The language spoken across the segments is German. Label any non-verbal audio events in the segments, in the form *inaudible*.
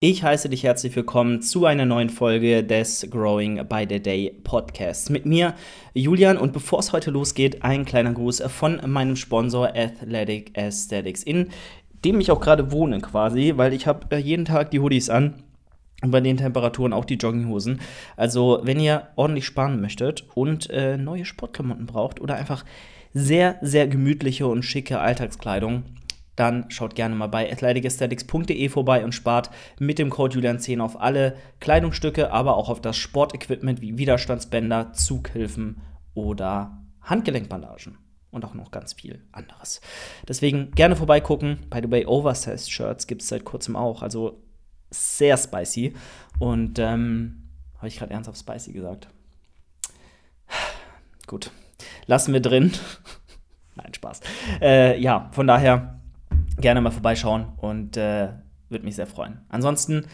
Ich heiße dich herzlich willkommen zu einer neuen Folge des Growing by the Day Podcasts. Mit mir Julian und bevor es heute losgeht, ein kleiner Gruß von meinem Sponsor Athletic Aesthetics, in dem ich auch gerade wohne quasi, weil ich habe äh, jeden Tag die Hoodies an und bei den Temperaturen auch die Jogginghosen. Also wenn ihr ordentlich sparen möchtet und äh, neue Sportklamotten braucht oder einfach sehr, sehr gemütliche und schicke Alltagskleidung, dann schaut gerne mal bei athleticesthetics.de vorbei und spart mit dem Code Julian10 auf alle Kleidungsstücke, aber auch auf das Sportequipment wie Widerstandsbänder, Zughilfen oder Handgelenkbandagen. Und auch noch ganz viel anderes. Deswegen gerne vorbeigucken. By the way, Oversized Shirts gibt es seit kurzem auch. Also sehr spicy. Und ähm, habe ich gerade ernsthaft spicy gesagt? Gut. Lassen wir drin. *laughs* Nein, Spaß. Äh, ja, von daher gerne mal vorbeischauen und äh, würde mich sehr freuen. Ansonsten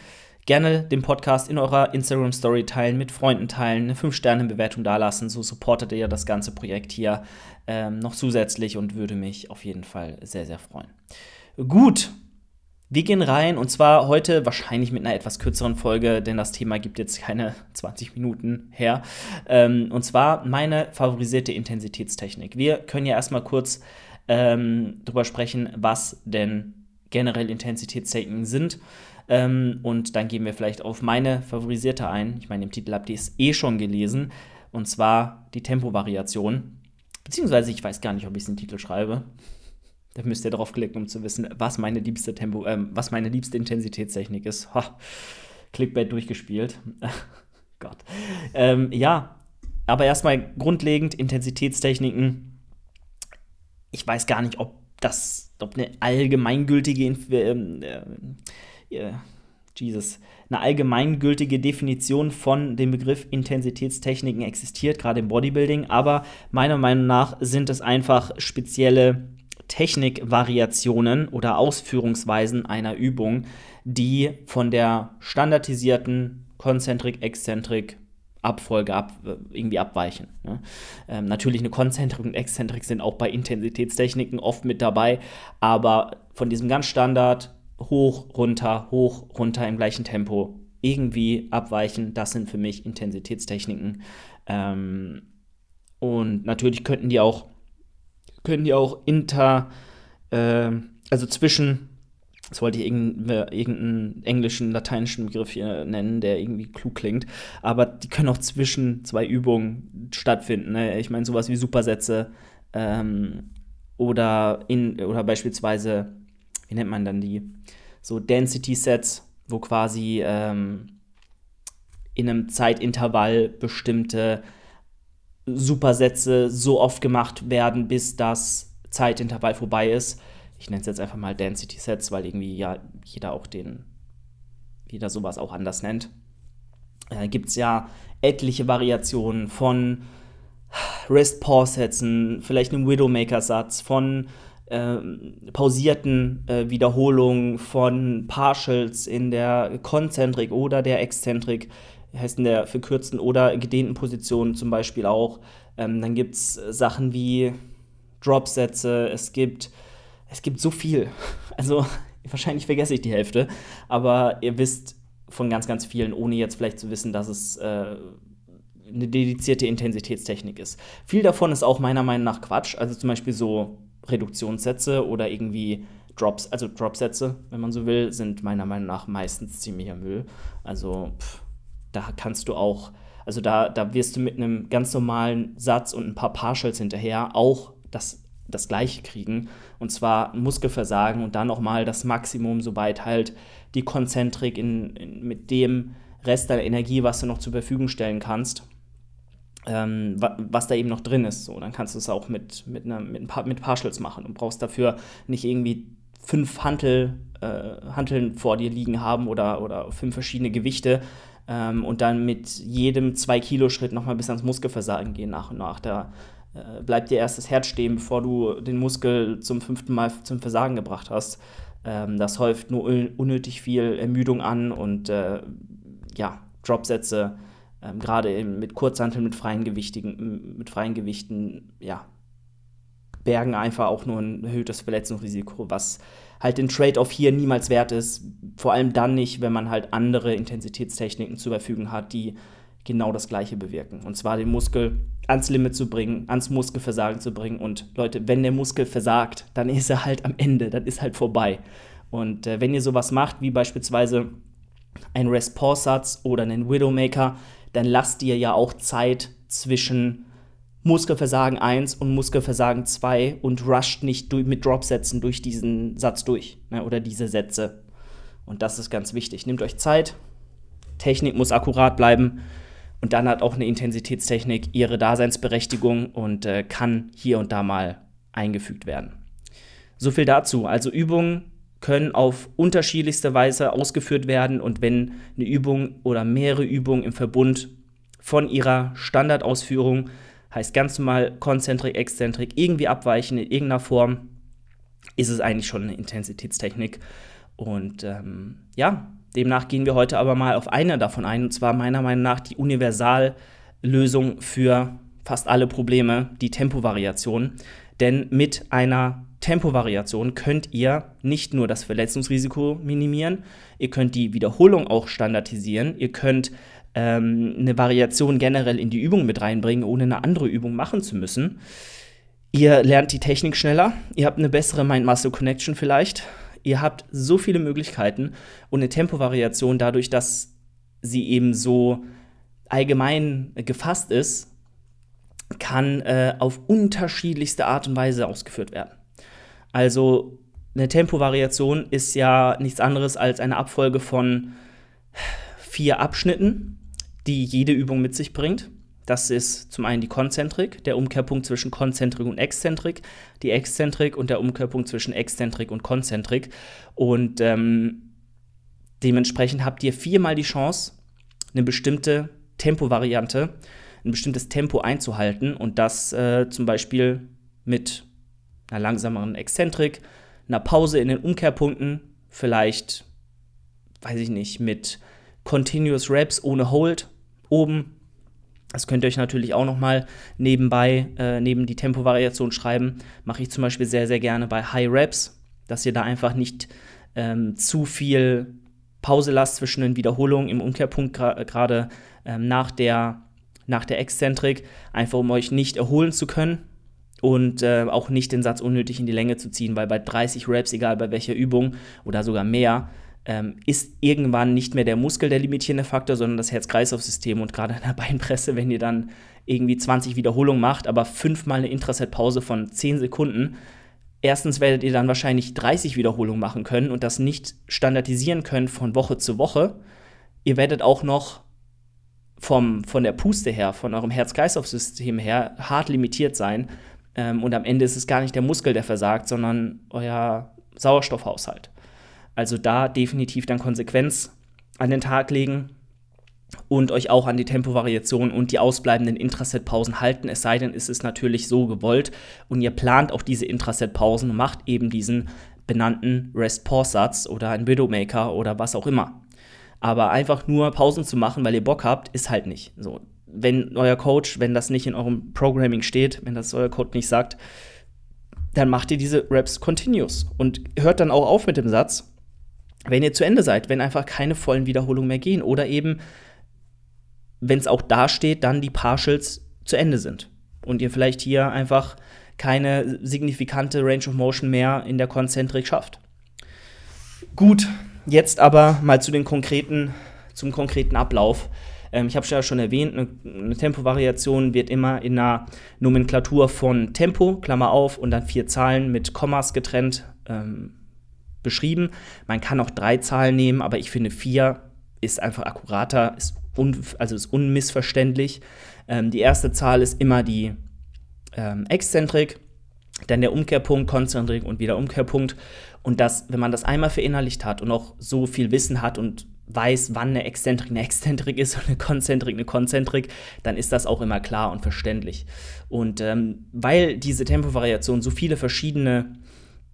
gerne den Podcast in eurer Instagram Story teilen, mit Freunden teilen, eine 5-Sterne-Bewertung dalassen. So supportet ihr das ganze Projekt hier ähm, noch zusätzlich und würde mich auf jeden Fall sehr, sehr freuen. Gut, wir gehen rein und zwar heute wahrscheinlich mit einer etwas kürzeren Folge, denn das Thema gibt jetzt keine *laughs* 20 Minuten her. Ähm, und zwar meine favorisierte Intensitätstechnik. Wir können ja erstmal kurz ähm, drüber sprechen, was denn generell Intensitätstechniken sind. Ähm, und dann gehen wir vielleicht auf meine favorisierte ein. Ich meine, im Titel habt ihr es eh schon gelesen. Und zwar die Tempovariation. Beziehungsweise ich weiß gar nicht, ob ich es in den Titel schreibe. Da müsst ihr drauf klicken, um zu wissen, was meine liebste Tempo, äh, was meine liebste Intensitätstechnik ist. Ha, Clickbait durchgespielt. *laughs* Gott. Ähm, ja, aber erstmal grundlegend Intensitätstechniken ich weiß gar nicht, ob das, ob eine allgemeingültige, ähm, äh, äh, Jesus, eine allgemeingültige Definition von dem Begriff Intensitätstechniken existiert, gerade im Bodybuilding, aber meiner Meinung nach sind es einfach spezielle Technikvariationen oder Ausführungsweisen einer Übung, die von der standardisierten Konzentrik-Exzentrik Abfolge ab, irgendwie abweichen. Ne? Ähm, natürlich eine Konzentrik und Exzentrik sind auch bei Intensitätstechniken oft mit dabei, aber von diesem ganz Standard hoch, runter, hoch, runter im gleichen Tempo irgendwie abweichen, das sind für mich Intensitätstechniken. Ähm, und natürlich könnten die auch, können die auch inter, äh, also zwischen Jetzt wollte ich irgendeinen englischen, lateinischen Begriff hier nennen, der irgendwie klug klingt. Aber die können auch zwischen zwei Übungen stattfinden. Ne? Ich meine, sowas wie Supersätze ähm, oder, in, oder beispielsweise, wie nennt man dann die? So Density-Sets, wo quasi ähm, in einem Zeitintervall bestimmte Supersätze so oft gemacht werden, bis das Zeitintervall vorbei ist ich nenne es jetzt einfach mal Density Sets, weil irgendwie ja jeder auch den, jeder sowas auch anders nennt. Äh, Gibt es ja etliche Variationen von Rest-Pause-Sätzen, vielleicht einem Widowmaker-Satz, von äh, pausierten äh, Wiederholungen, von Partials in der Konzentrik oder der Exzentrik, heißt in der verkürzten oder gedehnten Position zum Beispiel auch. Ähm, dann gibt es Sachen wie Drop-Sätze, es gibt es gibt so viel. *laughs* Also wahrscheinlich vergesse ich die Hälfte, aber ihr wisst von ganz, ganz vielen, ohne jetzt vielleicht zu wissen, dass es äh, eine dedizierte Intensitätstechnik ist. Viel davon ist auch meiner Meinung nach Quatsch. Also zum Beispiel so Reduktionssätze oder irgendwie Drops, also Dropsätze, wenn man so will, sind meiner Meinung nach meistens ziemlicher Müll. Also pff, da kannst du auch, also da, da wirst du mit einem ganz normalen Satz und ein paar Partials hinterher auch das das Gleiche kriegen. Und zwar Muskelversagen und dann nochmal das Maximum, sobald halt die Konzentrik in, in, mit dem Rest deiner Energie, was du noch zur Verfügung stellen kannst, ähm, was da eben noch drin ist. So, dann kannst du es auch mit, mit, einer, mit, ein paar, mit Partials machen und brauchst dafür nicht irgendwie fünf Hantel, äh, Hanteln vor dir liegen haben oder, oder fünf verschiedene Gewichte ähm, und dann mit jedem 2-Kilo-Schritt nochmal bis ans Muskelversagen gehen nach und nach. Da äh, bleibt dir erst das Herz stehen, bevor du den Muskel zum fünften Mal zum Versagen gebracht hast. Ähm, das häuft nur unnötig viel Ermüdung an und äh, ja, Dropsätze, ähm, gerade mit Kurzhanteln, mit freien, Gewichtigen, mit freien Gewichten, ja, bergen einfach auch nur ein erhöhtes Verletzungsrisiko, was halt den Trade-off hier niemals wert ist. Vor allem dann nicht, wenn man halt andere Intensitätstechniken zur Verfügung hat, die genau das Gleiche bewirken. Und zwar den Muskel ans Limit zu bringen, ans Muskelversagen zu bringen. Und Leute, wenn der Muskel versagt, dann ist er halt am Ende, dann ist halt vorbei. Und äh, wenn ihr sowas macht, wie beispielsweise ein Rest-Pause-Satz oder einen Widowmaker, dann lasst ihr ja auch Zeit zwischen Muskelversagen 1 und Muskelversagen 2 und rusht nicht mit Dropsätzen durch diesen Satz durch ne, oder diese Sätze. Und das ist ganz wichtig. Nehmt euch Zeit, Technik muss akkurat bleiben und dann hat auch eine Intensitätstechnik ihre Daseinsberechtigung und äh, kann hier und da mal eingefügt werden. So viel dazu. Also Übungen können auf unterschiedlichste Weise ausgeführt werden und wenn eine Übung oder mehrere Übungen im Verbund von ihrer Standardausführung heißt ganz normal Konzentrik, Exzentrik, irgendwie abweichen in irgendeiner Form, ist es eigentlich schon eine Intensitätstechnik. Und ähm, ja, demnach gehen wir heute aber mal auf eine davon ein, und zwar meiner Meinung nach die Universallösung für fast alle Probleme, die Tempovariation. Denn mit einer Tempovariation könnt ihr nicht nur das Verletzungsrisiko minimieren, ihr könnt die Wiederholung auch standardisieren, ihr könnt ähm, eine Variation generell in die Übung mit reinbringen, ohne eine andere Übung machen zu müssen. Ihr lernt die Technik schneller, ihr habt eine bessere Mind-Muscle-Connection vielleicht, ihr habt so viele Möglichkeiten und eine Tempovariation dadurch, dass sie eben so allgemein gefasst ist, kann äh, auf unterschiedlichste Art und Weise ausgeführt werden. Also eine Tempovariation ist ja nichts anderes als eine Abfolge von vier Abschnitten, die jede Übung mit sich bringt. Das ist zum einen die Konzentrik, der Umkehrpunkt zwischen Konzentrik und Exzentrik, die Exzentrik und der Umkehrpunkt zwischen Exzentrik und Konzentrik. Und ähm, dementsprechend habt ihr viermal die Chance, eine bestimmte Tempovariante, ein bestimmtes Tempo einzuhalten und das äh, zum Beispiel mit einer langsameren Exzentrik, einer Pause in den Umkehrpunkten, vielleicht, weiß ich nicht, mit Continuous Reps ohne Hold oben. Das könnt ihr euch natürlich auch noch mal nebenbei, äh, neben die Tempovariation schreiben. Mache ich zum Beispiel sehr, sehr gerne bei High Reps, dass ihr da einfach nicht ähm, zu viel Pause lasst zwischen den Wiederholungen im Umkehrpunkt, gerade ähm, nach, der, nach der Exzentrik, einfach um euch nicht erholen zu können und äh, auch nicht den Satz unnötig in die Länge zu ziehen, weil bei 30 Reps, egal bei welcher Übung oder sogar mehr, ähm, ist irgendwann nicht mehr der Muskel der limitierende Faktor, sondern das Herz-Kreislauf-System. Und gerade in der *laughs* Beinpresse, wenn ihr dann irgendwie 20 Wiederholungen macht, aber fünfmal eine Intraset-Pause von 10 Sekunden, erstens werdet ihr dann wahrscheinlich 30 Wiederholungen machen können und das nicht standardisieren können von Woche zu Woche. Ihr werdet auch noch vom, von der Puste her, von eurem Herz-Kreislauf-System her hart limitiert sein. Ähm, und am Ende ist es gar nicht der Muskel, der versagt, sondern euer Sauerstoffhaushalt. Also da definitiv dann Konsequenz an den Tag legen und euch auch an die Tempovariation und die ausbleibenden Intraset-Pausen halten. Es sei denn, es ist natürlich so gewollt und ihr plant auch diese Intraset-Pausen und macht eben diesen benannten Rest-Pause-Satz oder einen Widowmaker oder was auch immer. Aber einfach nur Pausen zu machen, weil ihr Bock habt, ist halt nicht. So, wenn euer Coach, wenn das nicht in eurem Programming steht, wenn das euer Code nicht sagt, dann macht ihr diese Reps continuous und hört dann auch auf mit dem Satz, wenn ihr zu Ende seid, wenn einfach keine vollen Wiederholungen mehr gehen oder eben, wenn es auch da steht, dann die Partials zu Ende sind und ihr vielleicht hier einfach keine signifikante Range of Motion mehr in der Konzentrik schafft. Gut, jetzt aber mal zu den konkreten, zum konkreten Ablauf. Ähm, ich habe es ja schon erwähnt, eine, eine Tempovariation wird immer in einer Nomenklatur von Tempo, Klammer auf, und dann vier Zahlen mit Kommas getrennt ähm, beschrieben. Man kann auch drei Zahlen nehmen, aber ich finde vier ist einfach akkurater, ist un, also ist unmissverständlich. Ähm, die erste Zahl ist immer die ähm, Exzentrik, dann der Umkehrpunkt, Konzentrik und wieder Umkehrpunkt. Und das, wenn man das einmal verinnerlicht hat und auch so viel Wissen hat und weiß, wann eine Exzentrik eine Exzentrik ist *laughs* und eine Konzentrik eine Konzentrik, dann ist das auch immer klar und verständlich. Und ähm, weil diese Tempovariation so viele verschiedene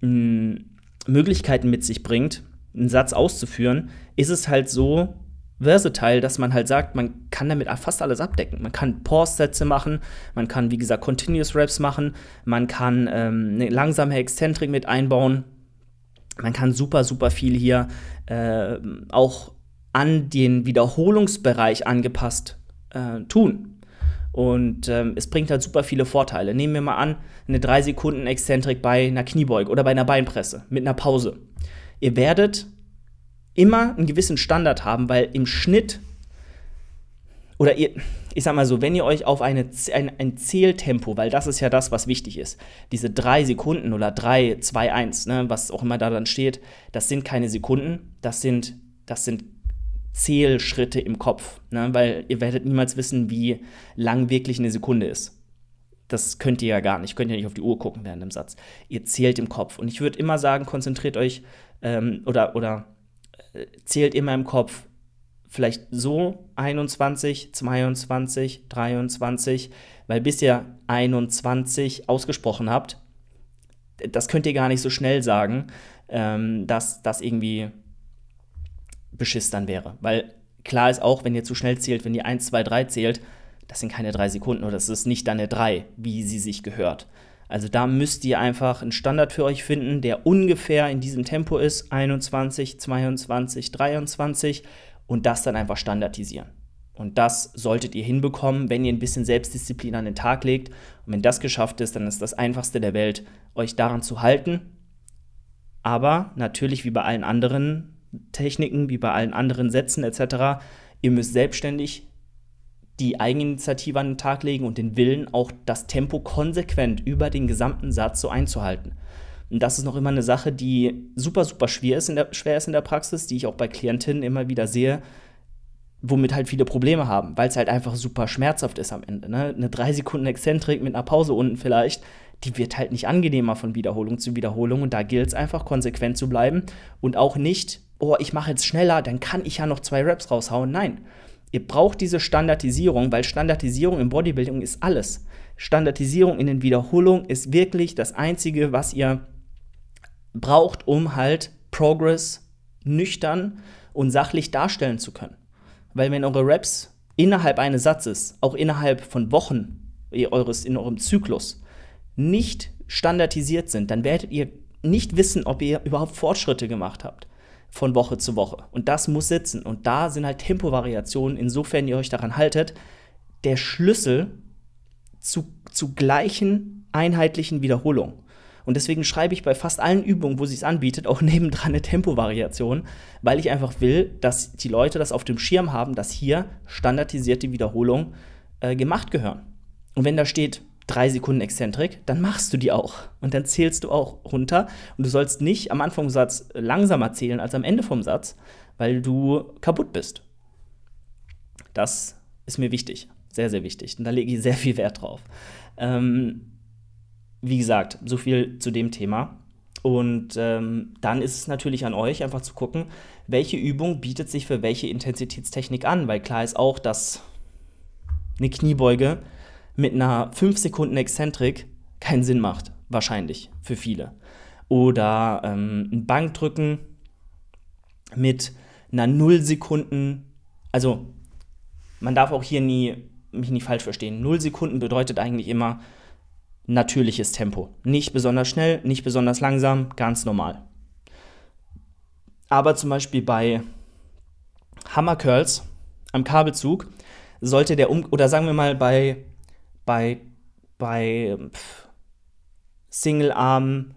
mh, hm, Möglichkeiten mit sich bringt, einen Satz auszuführen, ist es halt so, versatile, dass man halt sagt, man kann damit fast alles abdecken. Man kann Pause-Sätze machen, man kann, wie gesagt, Continuous Raps machen, man kann ähm, eine langsame Exzentrik mit einbauen. Man kann super, super viel hier äh, auch an den Wiederholungsbereich angepasst äh, tun. Und ähm, es bringt halt super viele Vorteile. Nehmen wir mal an, eine 3 Sekunden Exzentrik bei einer Kniebeuge oder bei einer Beinpresse mit einer Pause. Ihr werdet immer einen gewissen Standard haben, weil im Schnitt oder ihr, ich sag mal so, wenn ihr euch auf eine, ein, ein Zähltempo, weil das ist ja das, was wichtig ist, diese drei Sekunden oder drei, zwei, eins, ne, was auch immer da dann steht, das sind keine Sekunden, das sind, das sind Zählschritte im Kopf, ne, weil ihr werdet niemals wissen, wie lang wirklich eine Sekunde ist. Das könnt ihr ja gar nicht, könnt ihr nicht auf die Uhr gucken während dem Satz. Ihr zählt im Kopf. Und ich würde immer sagen, konzentriert euch ähm, oder, oder zählt immer im Kopf. Vielleicht so 21, 22, 23, weil bis ihr 21 ausgesprochen habt, das könnt ihr gar nicht so schnell sagen, ähm, dass das irgendwie Beschiss dann wäre. Weil klar ist auch, wenn ihr zu schnell zählt, wenn ihr 1, 2, 3 zählt, das sind keine drei Sekunden oder das ist nicht dann eine 3, wie sie sich gehört. Also da müsst ihr einfach einen Standard für euch finden, der ungefähr in diesem Tempo ist, 21, 22, 23 und das dann einfach standardisieren. Und das solltet ihr hinbekommen, wenn ihr ein bisschen Selbstdisziplin an den Tag legt. Und wenn das geschafft ist, dann ist das einfachste der Welt, euch daran zu halten. Aber natürlich wie bei allen anderen Techniken, wie bei allen anderen Sätzen etc., ihr müsst selbstständig die Eigeninitiative an den Tag legen und den Willen, auch das Tempo konsequent über den gesamten Satz so einzuhalten. Und das ist noch immer eine Sache, die super, super schwer ist in der, schwer ist in der Praxis, die ich auch bei Klientinnen immer wieder sehe, womit halt viele Probleme haben, weil es halt einfach super schmerzhaft ist am Ende. Ne? Eine 3 Sekunden Exzentrik mit einer Pause unten vielleicht, die wird halt nicht angenehmer von Wiederholung zu Wiederholung. Und da gilt es einfach, konsequent zu bleiben und auch nicht, oh, ich mache jetzt schneller, dann kann ich ja noch zwei Raps raushauen. Nein, Ihr braucht diese Standardisierung, weil Standardisierung im Bodybuilding ist alles. Standardisierung in den Wiederholungen ist wirklich das Einzige, was ihr braucht, um halt Progress nüchtern und sachlich darstellen zu können. Weil wenn eure Reps innerhalb eines Satzes, auch innerhalb von Wochen eures, in eurem Zyklus, nicht standardisiert sind, dann werdet ihr nicht wissen, ob ihr überhaupt Fortschritte gemacht habt von Woche zu Woche. Und das muss sitzen. Und da sind halt Tempovariationen, insofern ihr euch daran haltet, der Schlüssel zu, zu gleichen einheitlichen Wiederholungen. Und deswegen schreibe ich bei fast allen Übungen, wo sie es anbietet, auch *laughs* nebendran eine Tempovariation, weil ich einfach will, dass die Leute das auf dem Schirm haben, dass hier standardisierte Wiederholungen äh, gemacht gehören. Und wenn da steht drei Sekunden Exzentrik, dann machst du die auch. Und dann zählst du auch runter. Und du sollst nicht am Anfang vom Satz langsamer zählen als am Ende vom Satz, weil du kaputt bist. Das ist mir wichtig. Sehr, sehr wichtig. Und da lege ich sehr viel Wert drauf. Ähm, wie gesagt, so viel zu dem Thema. Und ähm, dann ist es natürlich an euch, einfach zu gucken, welche Übung bietet sich für welche Intensitätstechnik an, weil klar ist auch, dass eine Kniebeuge mit einer 5 Sekunden Exzentrik keinen Sinn macht. Wahrscheinlich für viele. Oder ähm, ein Bankdrücken mit einer 0 Sekunden, also man darf auch hier nie, mich nie falsch verstehen. 0 Sekunden bedeutet eigentlich immer natürliches Tempo. Nicht besonders schnell, nicht besonders langsam, ganz normal. Aber zum Beispiel bei Hammer Curls am Kabelzug sollte der um oder sagen wir mal bei bei, bei Single Arm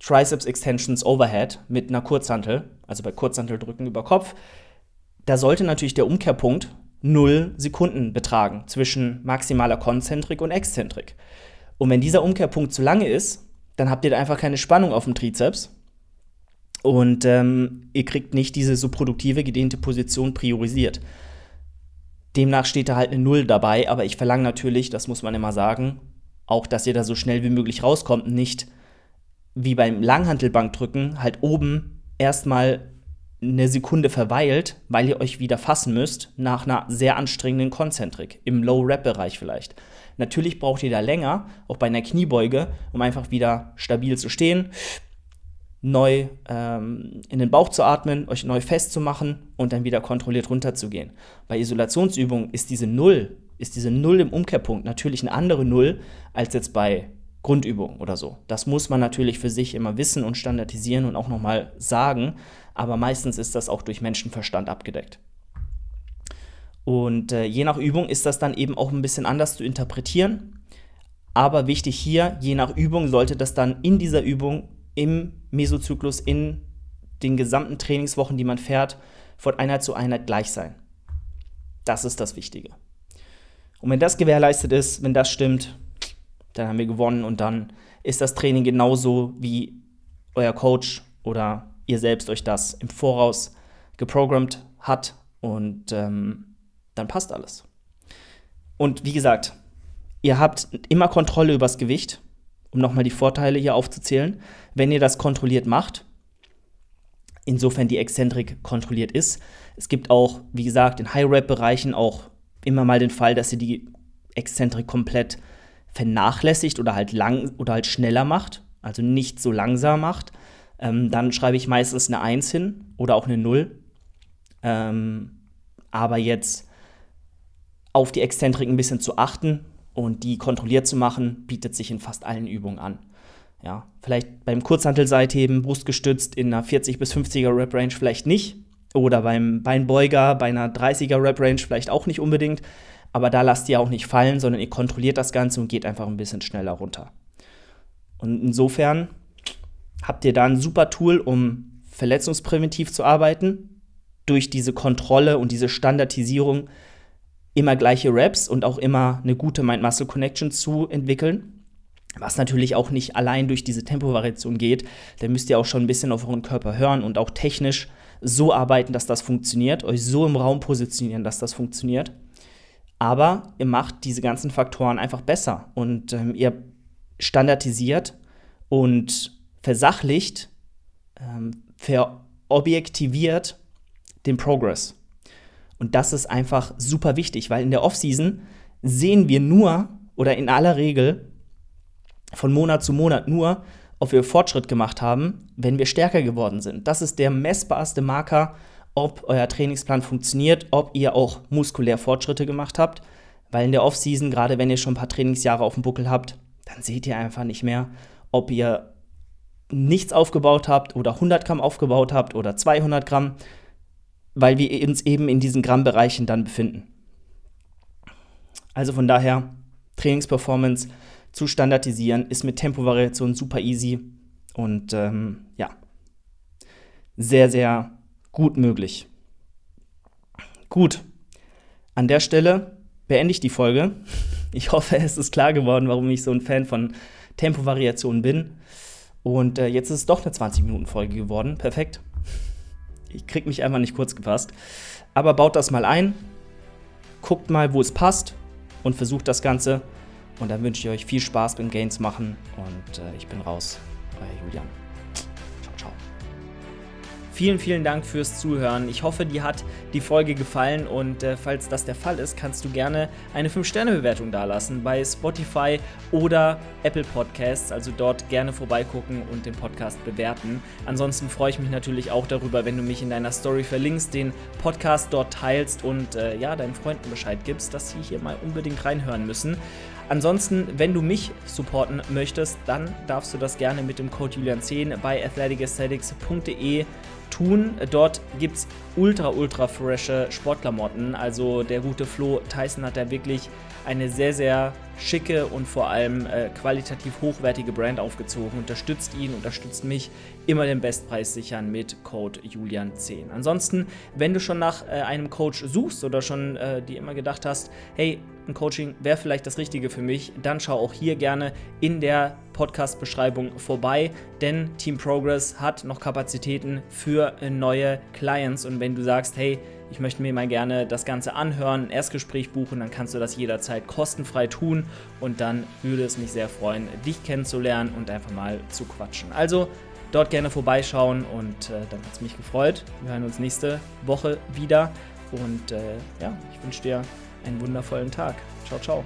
Triceps Extensions Overhead mit einer Kurzhantel, also bei Kurzhanteldrücken über Kopf, da sollte natürlich der Umkehrpunkt 0 Sekunden betragen zwischen maximaler Konzentrik und Exzentrik. Und wenn dieser Umkehrpunkt zu lange ist, dann habt ihr da einfach keine Spannung auf dem Trizeps und ähm, ihr kriegt nicht diese so produktive, gedehnte Position priorisiert. Demnach steht da halt eine Null dabei, aber ich verlange natürlich, das muss man immer sagen, auch, dass ihr da so schnell wie möglich rauskommt, nicht wie beim Langhantelbankdrücken halt oben erstmal eine Sekunde verweilt, weil ihr euch wieder fassen müsst nach einer sehr anstrengenden Konzentrik, im Low-Rap-Bereich vielleicht. Natürlich braucht ihr da länger, auch bei einer Kniebeuge, um einfach wieder stabil zu stehen, neu ähm, in den Bauch zu atmen, euch neu festzumachen und dann wieder kontrolliert runterzugehen. Bei Isolationsübungen ist diese Null, ist diese Null im Umkehrpunkt natürlich eine andere Null als jetzt bei Grundübungen oder so. Das muss man natürlich für sich immer wissen und standardisieren und auch nochmal sagen, aber meistens ist das auch durch Menschenverstand abgedeckt. Und äh, je nach Übung ist das dann eben auch ein bisschen anders zu interpretieren. Aber wichtig hier, je nach Übung sollte das dann in dieser Übung im Mesozyklus in den gesamten Trainingswochen, die man fährt, von Einheit zu Einheit gleich sein. Das ist das Wichtige. Und wenn das gewährleistet ist, wenn das stimmt, dann haben wir gewonnen und dann ist das Training genauso, wie euer Coach oder ihr selbst euch das im Voraus geprogrammt hat und ähm, dann passt alles. Und wie gesagt, ihr habt immer Kontrolle übers Gewicht um nochmal die Vorteile hier aufzuzählen, wenn ihr das kontrolliert macht, insofern die Exzentrik kontrolliert ist. Es gibt auch, wie gesagt, in High-Rap-Bereichen auch immer mal den Fall, dass ihr die Exzentrik komplett vernachlässigt oder halt lang oder halt schneller macht, also nicht so langsam macht. Ähm, dann schreibe ich meistens eine 1 hin oder auch eine 0. Ähm, aber jetzt auf die Exzentrik ein bisschen zu achten, und die kontrolliert zu machen, bietet sich in fast allen Übungen an. Ja, vielleicht beim Kurzhantelseitheben, brustgestützt in einer 40 bis 50er Rep Range vielleicht nicht oder beim Beinbeuger bei einer 30er Rep Range vielleicht auch nicht unbedingt, aber da lasst ihr auch nicht fallen, sondern ihr kontrolliert das Ganze und geht einfach ein bisschen schneller runter. Und insofern habt ihr da ein super Tool, um verletzungspräventiv zu arbeiten, durch diese Kontrolle und diese Standardisierung immer gleiche Raps und auch immer eine gute Mind-Muscle-Connection zu entwickeln. Was natürlich auch nicht allein durch diese Tempovariation geht. Da müsst ihr auch schon ein bisschen auf euren Körper hören und auch technisch so arbeiten, dass das funktioniert, euch so im Raum positionieren, dass das funktioniert. Aber ihr macht diese ganzen Faktoren einfach besser und ähm, ihr standardisiert und versachlicht, ähm, verobjektiviert den Progress. Und das ist einfach super wichtig, weil in der Offseason sehen wir nur oder in aller Regel von Monat zu Monat nur, ob wir Fortschritt gemacht haben, wenn wir stärker geworden sind. Das ist der messbarste Marker, ob euer Trainingsplan funktioniert, ob ihr auch muskulär Fortschritte gemacht habt. Weil in der Offseason, gerade wenn ihr schon ein paar Trainingsjahre auf dem Buckel habt, dann seht ihr einfach nicht mehr, ob ihr nichts aufgebaut habt oder 100 Gramm aufgebaut habt oder 200 Gramm, weil wir uns eben in diesen Grammbereichen dann befinden. Also von daher, Trainingsperformance zu standardisieren ist mit Tempovariation super easy und ähm, ja, sehr, sehr gut möglich. Gut, an der Stelle beende ich die Folge. *laughs* Ich hoffe, es ist klar geworden, warum ich so ein Fan von Tempovariationen bin. Und äh, jetzt ist es doch eine 20-Minuten-Folge geworden. Perfekt. Ich krieg mich einfach nicht kurz gefasst. Aber baut das mal ein, guckt mal, wo es passt und versucht das Ganze. Und dann wünsche ich euch viel Spaß beim Gains machen und äh, ich bin raus. Euer Julian. Vielen, vielen Dank fürs Zuhören. Ich hoffe, dir hat die Folge gefallen und äh, falls das der Fall ist, kannst du gerne eine 5-Sterne-Bewertung dalassen bei Spotify oder Apple Podcasts. Also dort gerne vorbeigucken und den Podcast bewerten. Ansonsten freue ich mich natürlich auch darüber, wenn du mich in deiner Story verlinkst, den Podcast dort teilst und äh, ja, deinen Freunden Bescheid gibst, dass sie hier mal unbedingt reinhören müssen. Ansonsten, wenn du mich supporten möchtest, dann darfst du das gerne mit dem Code Julian10 bei athleticesthetics.de tun. Dort gibt es ultra, ultra frische Sportklamotten. Also der gute Flo Tyson hat da wirklich eine sehr, sehr schicke und vor allem äh, qualitativ hochwertige Brand aufgezogen. Unterstützt ihn, unterstützt mich. Immer den Bestpreis sichern mit Code Julian10. Ansonsten, wenn du schon nach äh, einem Coach suchst oder schon äh, dir immer gedacht hast, hey, ein Coaching wäre vielleicht das Richtige für mich, dann schau auch hier gerne in der Podcast-Beschreibung vorbei, denn Team Progress hat noch Kapazitäten für äh, neue Clients. Und wenn du sagst, hey, ich möchte mir mal gerne das Ganze anhören, ein Erstgespräch buchen, dann kannst du das jederzeit kostenfrei tun und dann würde es mich sehr freuen, dich kennenzulernen und einfach mal zu quatschen. Also dort gerne vorbeischauen und äh, dann hat es mich gefreut. Wir hören uns nächste Woche wieder und äh, ja, ich wünsche dir einen wundervollen Tag. Ciao, ciao.